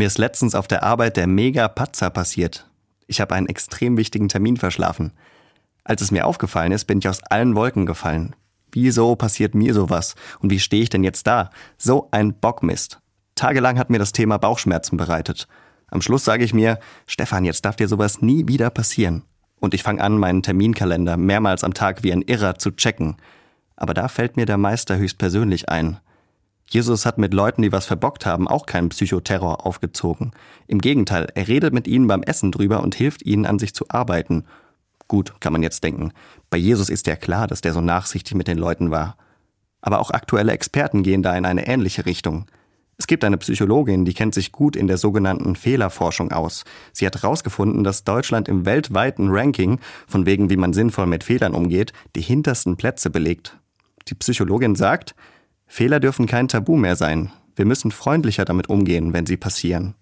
Mir ist letztens auf der Arbeit der Mega-Patzer passiert. Ich habe einen extrem wichtigen Termin verschlafen. Als es mir aufgefallen ist, bin ich aus allen Wolken gefallen. Wieso passiert mir sowas? Und wie stehe ich denn jetzt da? So ein Bockmist. Tagelang hat mir das Thema Bauchschmerzen bereitet. Am Schluss sage ich mir, Stefan, jetzt darf dir sowas nie wieder passieren. Und ich fange an, meinen Terminkalender mehrmals am Tag wie ein Irrer zu checken. Aber da fällt mir der Meister höchstpersönlich ein. Jesus hat mit Leuten, die was verbockt haben, auch keinen Psychoterror aufgezogen. Im Gegenteil, er redet mit ihnen beim Essen drüber und hilft ihnen, an sich zu arbeiten. Gut, kann man jetzt denken. Bei Jesus ist ja klar, dass der so nachsichtig mit den Leuten war. Aber auch aktuelle Experten gehen da in eine ähnliche Richtung. Es gibt eine Psychologin, die kennt sich gut in der sogenannten Fehlerforschung aus. Sie hat herausgefunden, dass Deutschland im weltweiten Ranking, von wegen wie man sinnvoll mit Fehlern umgeht, die hintersten Plätze belegt. Die Psychologin sagt, Fehler dürfen kein Tabu mehr sein. Wir müssen freundlicher damit umgehen, wenn sie passieren.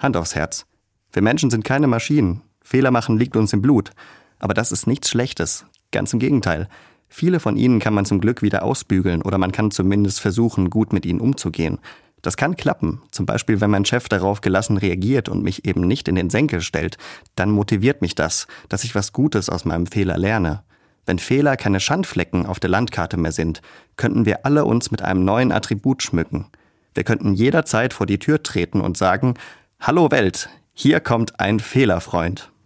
Hand aufs Herz. Wir Menschen sind keine Maschinen. Fehler machen liegt uns im Blut. Aber das ist nichts Schlechtes. Ganz im Gegenteil. Viele von ihnen kann man zum Glück wieder ausbügeln oder man kann zumindest versuchen, gut mit ihnen umzugehen. Das kann klappen. Zum Beispiel, wenn mein Chef darauf gelassen reagiert und mich eben nicht in den Senkel stellt, dann motiviert mich das, dass ich was Gutes aus meinem Fehler lerne. Wenn Fehler keine Schandflecken auf der Landkarte mehr sind, könnten wir alle uns mit einem neuen Attribut schmücken. Wir könnten jederzeit vor die Tür treten und sagen, Hallo Welt, hier kommt ein Fehlerfreund.